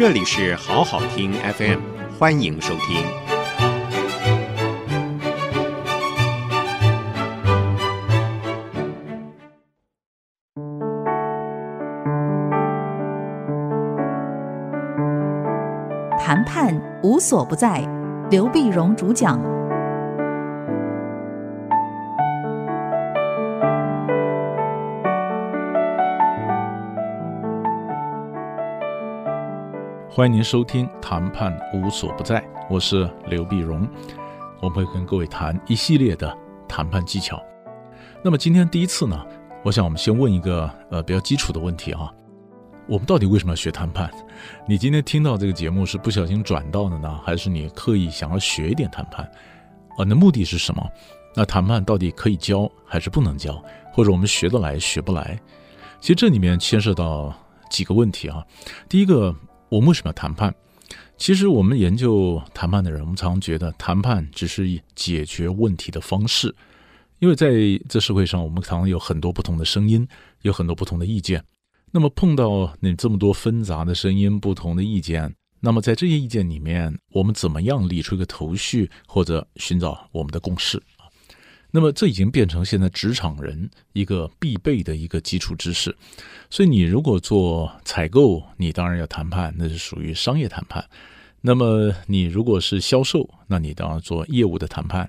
这里是好好听 FM，欢迎收听。谈判无所不在，刘碧荣主讲。欢迎您收听《谈判无所不在》，我是刘碧荣，我们会跟各位谈一系列的谈判技巧。那么今天第一次呢，我想我们先问一个呃比较基础的问题啊，我们到底为什么要学谈判？你今天听到这个节目是不小心转到的呢，还是你刻意想要学一点谈判？啊，那目的是什么？那谈判到底可以教还是不能教？或者我们学得来学不来？其实这里面牵涉到几个问题啊，第一个。我们为什么要谈判？其实我们研究谈判的人，我们常常觉得谈判只是解决问题的方式，因为在这社会上，我们常常有很多不同的声音，有很多不同的意见。那么碰到你这么多纷杂的声音、不同的意见，那么在这些意见里面，我们怎么样理出一个头绪，或者寻找我们的共识？那么这已经变成现在职场人一个必备的一个基础知识，所以你如果做采购，你当然要谈判，那是属于商业谈判；那么你如果是销售，那你当然做业务的谈判；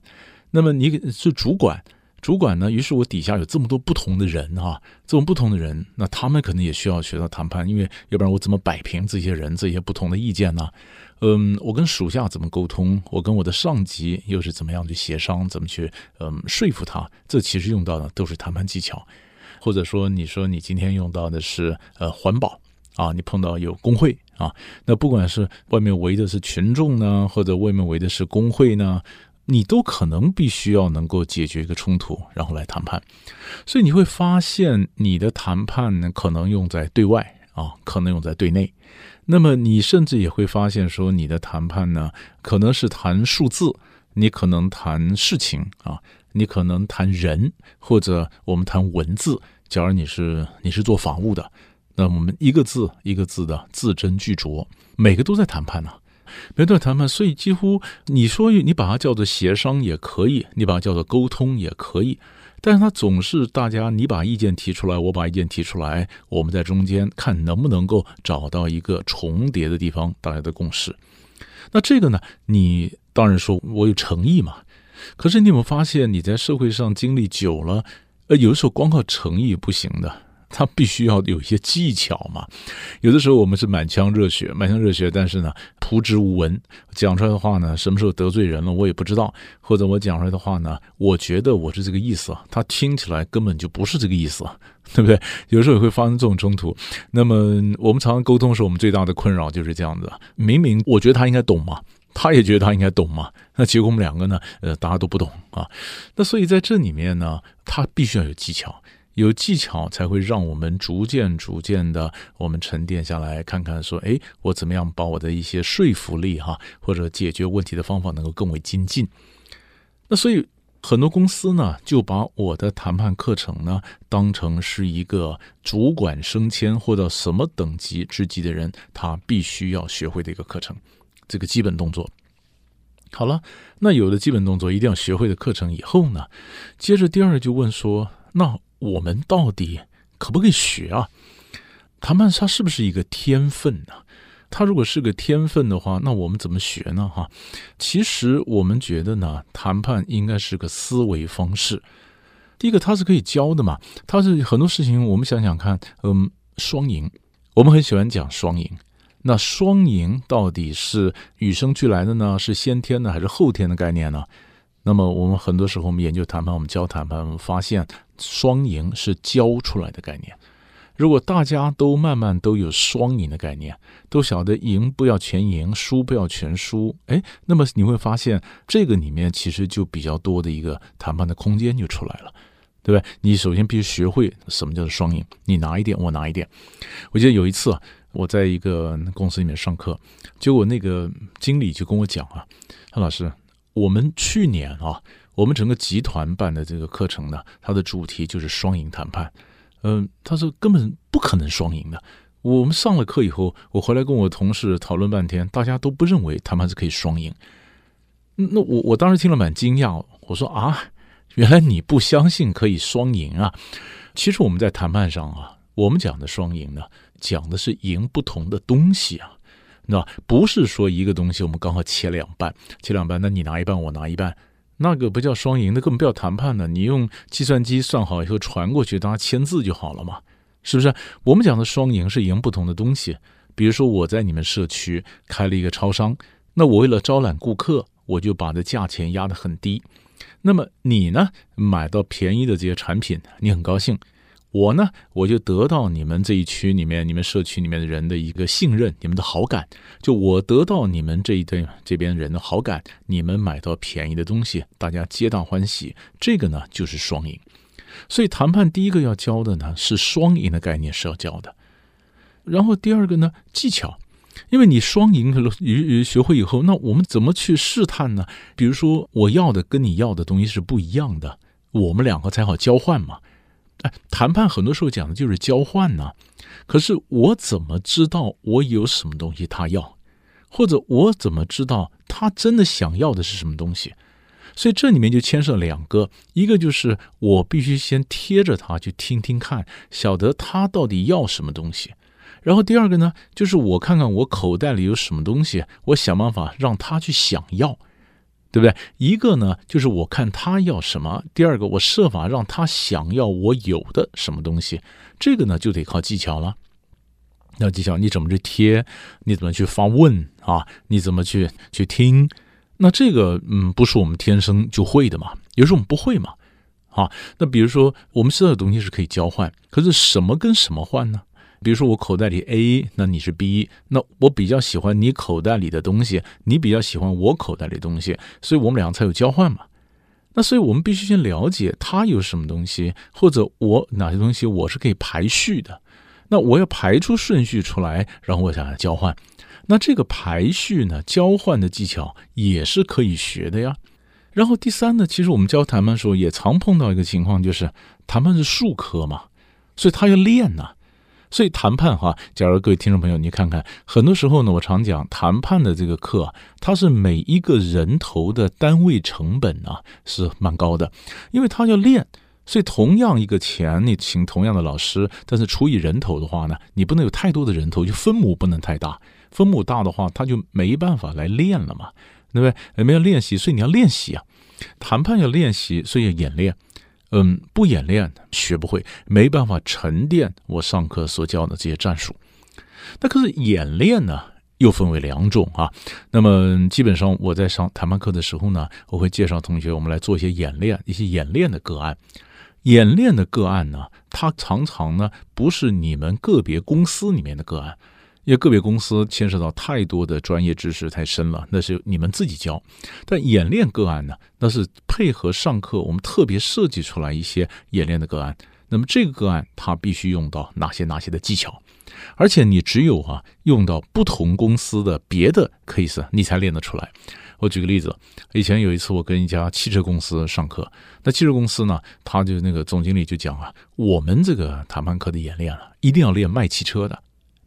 那么你是主管。主管呢？于是我底下有这么多不同的人啊，这种不同的人，那他们可能也需要学到谈判，因为要不然我怎么摆平这些人这些不同的意见呢？嗯，我跟属下怎么沟通？我跟我的上级又是怎么样去协商？怎么去嗯说服他？这其实用到的都是谈判技巧，或者说你说你今天用到的是呃环保啊，你碰到有工会啊，那不管是外面围的是群众呢，或者外面围的是工会呢？你都可能必须要能够解决一个冲突，然后来谈判。所以你会发现，你的谈判呢，可能用在对外啊，可能用在对内。那么你甚至也会发现，说你的谈判呢，可能是谈数字，你可能谈事情啊，你可能谈人，或者我们谈文字。假如你是你是做法务的，那我们一个字一个字的字斟句酌，每个都在谈判呢。没段谈判，所以几乎你说你把它叫做协商也可以，你把它叫做沟通也可以，但是它总是大家你把意见提出来，我把意见提出来，我们在中间看能不能够找到一个重叠的地方，大家的共识。那这个呢，你当然说我有诚意嘛，可是你有没有发现你在社会上经历久了，呃，有的时候光靠诚意不行的。他必须要有一些技巧嘛，有的时候我们是满腔热血，满腔热血，但是呢，朴质无闻，讲出来的话呢，什么时候得罪人了我也不知道，或者我讲出来的话呢，我觉得我是这个意思，他听起来根本就不是这个意思，对不对？有时候也会发生这种冲突。那么我们常常沟通时，我们最大的困扰就是这样子：明明我觉得他应该懂嘛，他也觉得他应该懂嘛，那结果我们两个呢，呃，大家都不懂啊。那所以在这里面呢，他必须要有技巧。有技巧才会让我们逐渐、逐渐的，我们沉淀下来，看看说，哎，我怎么样把我的一些说服力哈，或者解决问题的方法能够更为精进。那所以很多公司呢，就把我的谈判课程呢，当成是一个主管升迁或者什么等级之级的人，他必须要学会的一个课程，这个基本动作。好了，那有了基本动作，一定要学会的课程以后呢，接着第二就问说，那。我们到底可不可以学啊？谈判它是不是一个天分呢？它如果是个天分的话，那我们怎么学呢？哈，其实我们觉得呢，谈判应该是个思维方式。第一个，它是可以教的嘛，它是很多事情，我们想想看，嗯，双赢，我们很喜欢讲双赢。那双赢到底是与生俱来的呢？是先天的还是后天的概念呢？那么我们很多时候我们研究谈判，我们教谈判，我们发现双赢是教出来的概念。如果大家都慢慢都有双赢的概念，都晓得赢不要全赢，输不要全输，哎，那么你会发现这个里面其实就比较多的一个谈判的空间就出来了，对不对？你首先必须学会什么叫做双赢，你拿一点，我拿一点。我记得有一次，我在一个公司里面上课，结果那个经理就跟我讲啊，他老师。我们去年啊，我们整个集团办的这个课程呢，它的主题就是双赢谈判。嗯，他说根本不可能双赢的。我们上了课以后，我回来跟我同事讨论半天，大家都不认为谈判是可以双赢。那我我当时听了蛮惊讶，我说啊，原来你不相信可以双赢啊？其实我们在谈判上啊，我们讲的双赢呢，讲的是赢不同的东西啊，那不是说一个东西我们刚好切两半，切两半，那你拿一半，我拿一半，那个不叫双赢，那根本不要谈判呢。你用计算机算好以后传过去，大家签字就好了嘛，是不是？我们讲的双赢是赢不同的东西，比如说我在你们社区开了一个超商，那我为了招揽顾客。我就把这价钱压得很低，那么你呢买到便宜的这些产品，你很高兴。我呢，我就得到你们这一区里面、你们社区里面的人的一个信任，你们的好感。就我得到你们这一对这边人的好感，你们买到便宜的东西，大家皆大欢喜。这个呢就是双赢。所以谈判第一个要教的呢是双赢的概念是要教的，然后第二个呢技巧。因为你双赢了，学会以后，那我们怎么去试探呢？比如说，我要的跟你要的东西是不一样的，我们两个才好交换嘛。哎，谈判很多时候讲的就是交换呢。可是我怎么知道我有什么东西他要，或者我怎么知道他真的想要的是什么东西？所以这里面就牵涉两个，一个就是我必须先贴着他去听听看，晓得他到底要什么东西。然后第二个呢，就是我看看我口袋里有什么东西，我想办法让他去想要，对不对？一个呢，就是我看他要什么；第二个，我设法让他想要我有的什么东西。这个呢，就得靠技巧了。要技巧，你怎么去贴？你怎么去发问啊？你怎么去去听？那这个，嗯，不是我们天生就会的嘛？有时候我们不会嘛？啊，那比如说，我们知道的东西是可以交换，可是什么跟什么换呢？比如说我口袋里 A，那你是 B，那我比较喜欢你口袋里的东西，你比较喜欢我口袋里的东西，所以我们两个才有交换嘛。那所以我们必须先了解他有什么东西，或者我哪些东西我是可以排序的。那我要排出顺序出来，然后我想要交换。那这个排序呢，交换的技巧也是可以学的呀。然后第三呢，其实我们教谈判时候也常碰到一个情况，就是谈判是术科嘛，所以他要练呐。所以谈判哈，假如各位听众朋友，你看看，很多时候呢，我常讲谈判的这个课，它是每一个人头的单位成本啊是蛮高的，因为他要练。所以同样一个钱，你请同样的老师，但是除以人头的话呢，你不能有太多的人头，就分母不能太大，分母大的话，他就没办法来练了嘛，对不对？没有练习，所以你要练习啊，谈判要练习，所以要演练。嗯，不演练学不会，没办法沉淀我上课所教的这些战术。那可是演练呢，又分为两种啊。那么基本上我在上谈判课的时候呢，我会介绍同学，我们来做一些演练，一些演练的个案。演练的个案呢，它常常呢不是你们个别公司里面的个案。因为个别公司牵涉到太多的专业知识太深了，那是你们自己教。但演练个案呢，那是配合上课，我们特别设计出来一些演练的个案。那么这个个案它必须用到哪些哪些的技巧，而且你只有啊用到不同公司的别的 case，你才练得出来。我举个例子，以前有一次我跟一家汽车公司上课，那汽车公司呢，他就那个总经理就讲啊，我们这个谈判课的演练了，一定要练卖汽车的。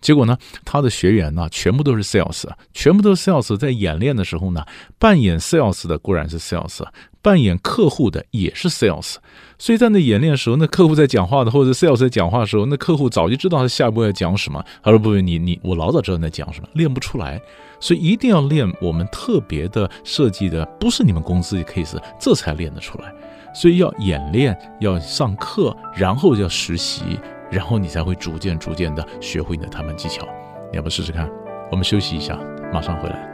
结果呢，他的学员呢，全部都是 sales，全部都是 sales。在演练的时候呢，扮演 sales 的固然是 sales，扮演客户的也是 sales。所以在那演练的时候，那客户在讲话的，或者 sales 在讲话的时候，那客户早就知道他下一步要讲什么。他说：“不，你你我老早知道你在讲什么，练不出来。所以一定要练我们特别的设计的，不是你们公司的 case，这才练得出来。所以要演练，要上课，然后要实习。”然后你才会逐渐、逐渐的学会你的谈判技巧。你要不试试看？我们休息一下，马上回来。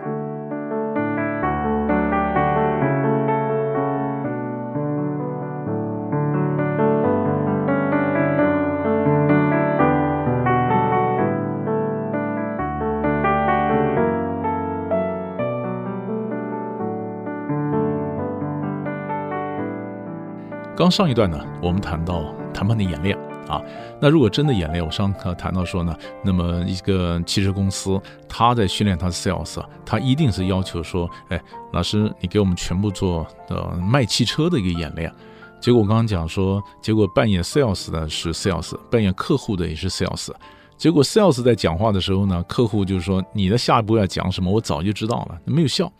刚上一段呢，我们谈到谈判的演练。啊，那如果真的演练，我上课谈到说呢，那么一个汽车公司，他在训练他的 sales，他一定是要求说，哎，老师，你给我们全部做的卖汽车的一个演练。结果我刚刚讲说，结果扮演 sales 的是 sales，扮演客户的也是 sales，结果 sales 在讲话的时候呢，客户就是说你的下一步要讲什么，我早就知道了，没有效，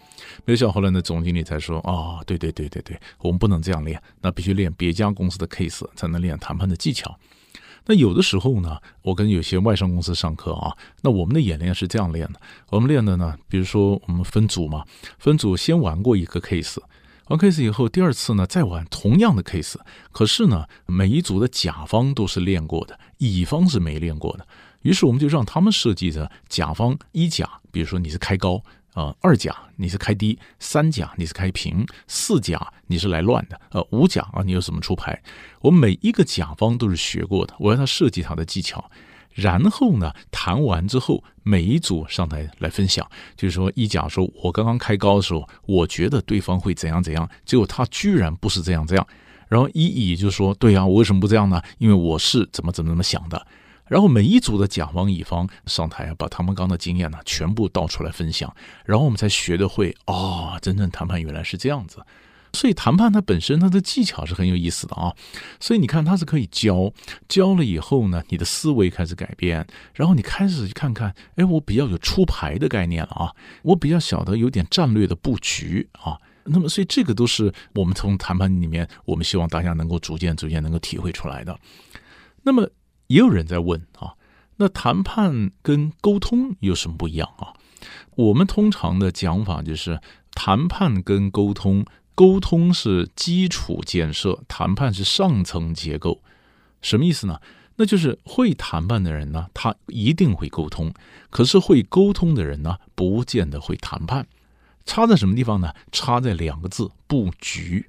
没有效。后来呢，总经理才说啊，对对对对对，我们不能这样练，那必须练别家公司的 case 才能练谈判的技巧。那有的时候呢，我跟有些外商公司上课啊，那我们的演练是这样练的，我们练的呢，比如说我们分组嘛，分组先玩过一个 case。玩 case 以后，第二次呢再玩同样的 case，可是呢每一组的甲方都是练过的，乙方是没练过的。于是我们就让他们设计的甲方一甲，比如说你是开高啊，二甲你是开低，三甲你是开平，四甲你是来乱的，呃五甲啊你有什么出牌？我每一个甲方都是学过的，我让他设计他的技巧。然后呢，谈完之后，每一组上台来分享，就是说，一甲说，我刚刚开高的时候，我觉得对方会怎样怎样，结果他居然不是这样这样。然后一乙就说，对呀，我为什么不这样呢？因为我是怎么怎么怎么想的。然后每一组的甲方乙方上台，把他们刚的经验呢全部倒出来分享，然后我们才学的会，哦，真正谈判原来是这样子。所以谈判它本身它的技巧是很有意思的啊，所以你看它是可以教，教了以后呢，你的思维开始改变，然后你开始去看看，哎，我比较有出牌的概念了啊，我比较晓得有点战略的布局啊，那么所以这个都是我们从谈判里面，我们希望大家能够逐渐逐渐能够体会出来的。那么也有人在问啊，那谈判跟沟通有什么不一样啊？我们通常的讲法就是谈判跟沟通。沟通是基础建设，谈判是上层结构，什么意思呢？那就是会谈判的人呢，他一定会沟通；可是会沟通的人呢，不见得会谈判。差在什么地方呢？差在两个字：布局。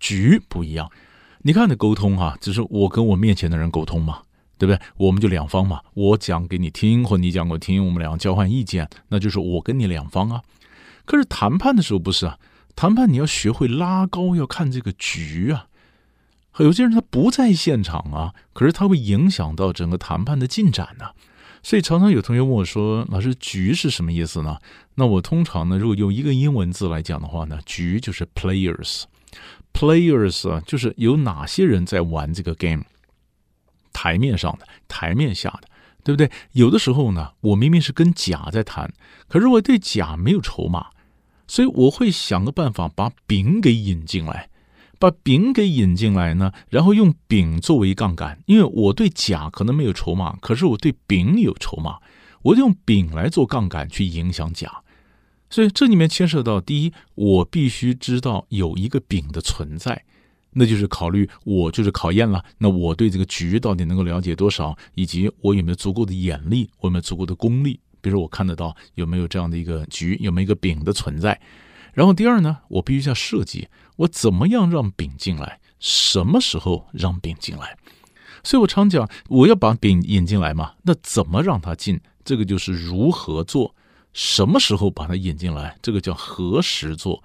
局不一样。你看的沟通哈，只是我跟我面前的人沟通嘛，对不对？我们就两方嘛，我讲给你听，或你讲我听，我们两个交换意见，那就是我跟你两方啊。可是谈判的时候不是啊。谈判你要学会拉高，要看这个局啊。有些人他不在现场啊，可是他会影响到整个谈判的进展呢。所以常常有同学问我说：“老师，局是什么意思呢？”那我通常呢，如果用一个英文字来讲的话呢，局就是 players。players 啊，就是有哪些人在玩这个 game？台面上的，台面下的，对不对？有的时候呢，我明明是跟甲在谈，可是我对甲没有筹码。所以我会想个办法把丙给引进来，把丙给引进来呢，然后用丙作为杠杆，因为我对甲可能没有筹码，可是我对丙有筹码，我就用丙来做杠杆去影响甲。所以这里面牵涉到第一，我必须知道有一个丙的存在，那就是考虑我就是考验了，那我对这个局到底能够了解多少，以及我有没有足够的眼力，我有没有足够的功力。比如说，我看得到有没有这样的一个局，有没有一个丙的存在。然后第二呢，我必须要设计我怎么样让丙进来，什么时候让丙进来。所以我常讲，我要把丙引进来嘛，那怎么让他进？这个就是如何做，什么时候把他引进来，这个叫何时做。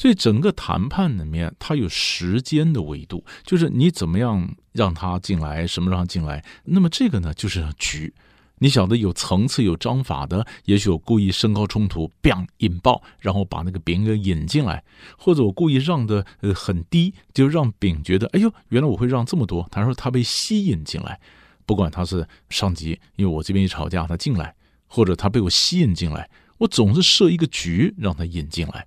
所以整个谈判里面，它有时间的维度，就是你怎么样让他进来，什么让他进来。那么这个呢，就是局。你晓得有层次、有章法的，也许我故意升高冲突，bang 引爆，然后把那个丙给引进来，或者我故意让的呃很低，就让丙觉得，哎呦，原来我会让这么多。他说他被吸引进来，不管他是上级，因为我这边一吵架他进来，或者他被我吸引进来，我总是设一个局让他引进来。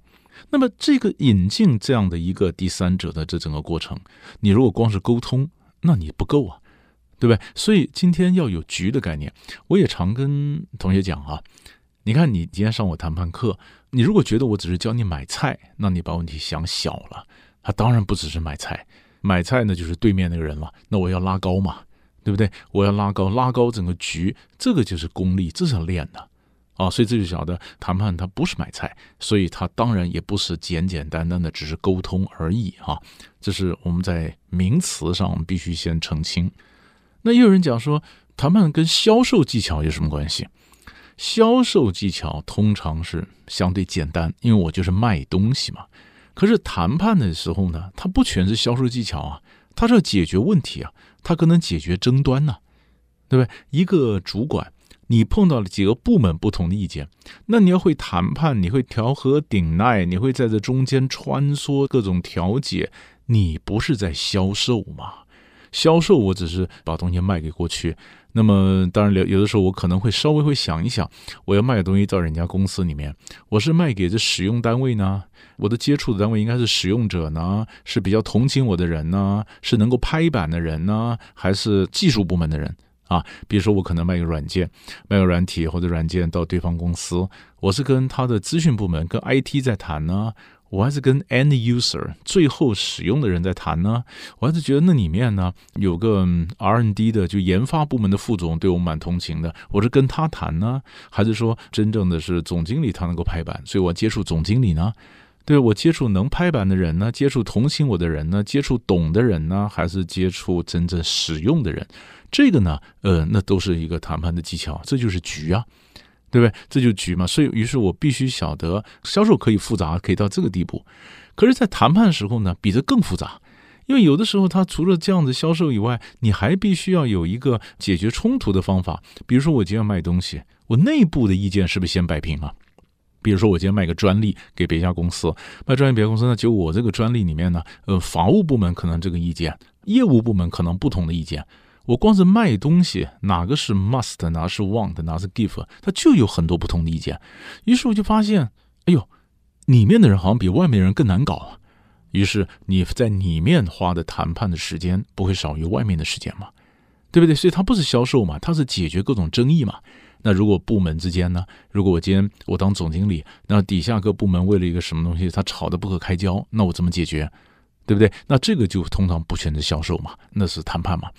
那么这个引进这样的一个第三者的这整个过程，你如果光是沟通，那你不够啊。对不对？所以今天要有局的概念。我也常跟同学讲啊，你看你今天上我谈判课，你如果觉得我只是教你买菜，那你把问题想小了。他当然不只是买菜，买菜呢就是对面那个人了。那我要拉高嘛，对不对？我要拉高，拉高整个局，这个就是功力，这是要练的啊。所以这就晓得谈判它不是买菜，所以它当然也不是简简单单的只是沟通而已啊。这是我们在名词上必须先澄清。那也有人讲说，谈判跟销售技巧有什么关系？销售技巧通常是相对简单，因为我就是卖东西嘛。可是谈判的时候呢，它不全是销售技巧啊，它是要解决问题啊，它可能解决争端呢，对不对？一个主管，你碰到了几个部门不同的意见，那你要会谈判，你会调和顶耐，你会在这中间穿梭各种调解，你不是在销售吗？销售我只是把东西卖给过去。那么当然，有有的时候我可能会稍微会想一想，我要卖的东西到人家公司里面，我是卖给这使用单位呢？我的接触的单位应该是使用者呢？是比较同情我的人呢？是能够拍板的人呢？还是技术部门的人啊？比如说我可能卖个软件，卖个软体或者软件到对方公司，我是跟他的资讯部门跟 IT 在谈呢。我还是跟 end user 最后使用的人在谈呢，我还是觉得那里面呢有个 R&D 的就研发部门的副总对我蛮同情的，我是跟他谈呢，还是说真正的是总经理他能够拍板，所以我接触总经理呢？对我接触能拍板的人呢？接触同情我的人呢？接触懂的人呢？还是接触真正使用的人？这个呢，呃，那都是一个谈判的技巧，这就是局啊。对不对？这就局嘛，所以于是我必须晓得销售可以复杂，可以到这个地步。可是，在谈判的时候呢，比这更复杂，因为有的时候，他除了这样子销售以外，你还必须要有一个解决冲突的方法。比如说，我今天卖东西，我内部的意见是不是先摆平了？比如说，我今天卖个专利给别家公司，卖专利别公司，那就我这个专利里面呢，呃，法务部门可能这个意见，业务部门可能不同的意见。我光是卖东西，哪个是 must，哪个是 want，哪个是 give，它就有很多不同的意见。于是我就发现，哎呦，里面的人好像比外面人更难搞啊。于是你在里面花的谈判的时间不会少于外面的时间嘛，对不对？所以它不是销售嘛，它是解决各种争议嘛。那如果部门之间呢？如果我今天我当总经理，那底下各部门为了一个什么东西，他吵得不可开交，那我怎么解决？对不对？那这个就通常不全是销售嘛，那是谈判嘛。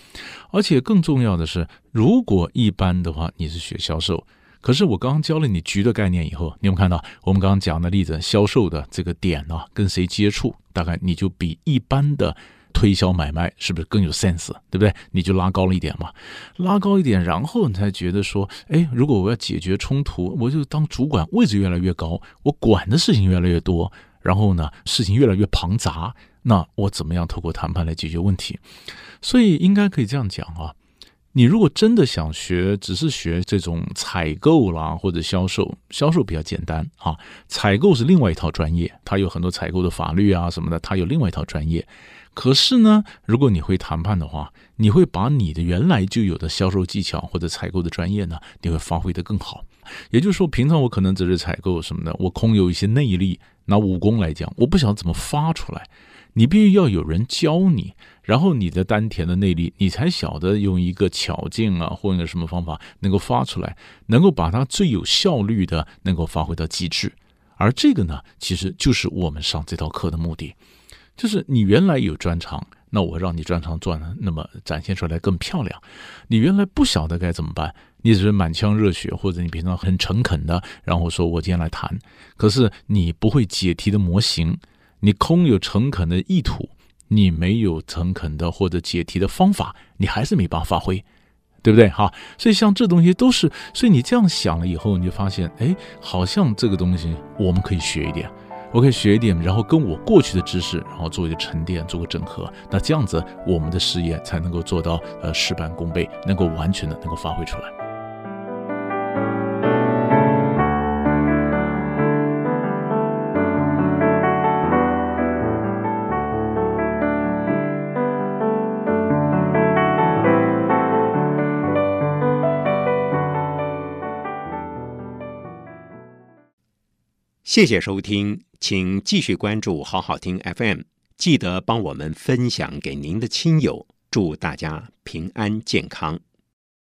而且更重要的是，如果一般的话，你是学销售，可是我刚刚教了你局的概念以后，你有看到我们刚刚讲的例子，销售的这个点呢，跟谁接触，大概你就比一般的推销买卖是不是更有 sense？对不对？你就拉高了一点嘛，拉高一点，然后你才觉得说，哎，如果我要解决冲突，我就当主管位置越来越高，我管的事情越来越多，然后呢，事情越来越庞杂。那我怎么样透过谈判来解决问题？所以应该可以这样讲啊，你如果真的想学，只是学这种采购啦或者销售，销售比较简单啊，采购是另外一套专业，它有很多采购的法律啊什么的，它有另外一套专业。可是呢，如果你会谈判的话，你会把你的原来就有的销售技巧或者采购的专业呢，你会发挥的更好。也就是说，平常我可能只是采购什么的，我空有一些内力，拿武功来讲，我不晓得怎么发出来。你必须要有人教你，然后你的丹田的内力，你才晓得用一个巧劲啊，或者什么方法能够发出来，能够把它最有效率的能够发挥到极致。而这个呢，其实就是我们上这套课的目的，就是你原来有专长，那我让你专长做的那么展现出来更漂亮。你原来不晓得该怎么办，你只是满腔热血，或者你平常很诚恳的，然后说我今天来谈，可是你不会解题的模型。你空有诚恳的意图，你没有诚恳的或者解题的方法，你还是没办法发挥，对不对？哈，所以像这东西都是，所以你这样想了以后，你就发现，哎，好像这个东西我们可以学一点，我可以学一点，然后跟我过去的知识，然后做一个沉淀，做个整合，那这样子我们的事业才能够做到呃事半功倍，能够完全的能够发挥出来。谢谢收听，请继续关注好好听 FM，记得帮我们分享给您的亲友，祝大家平安健康。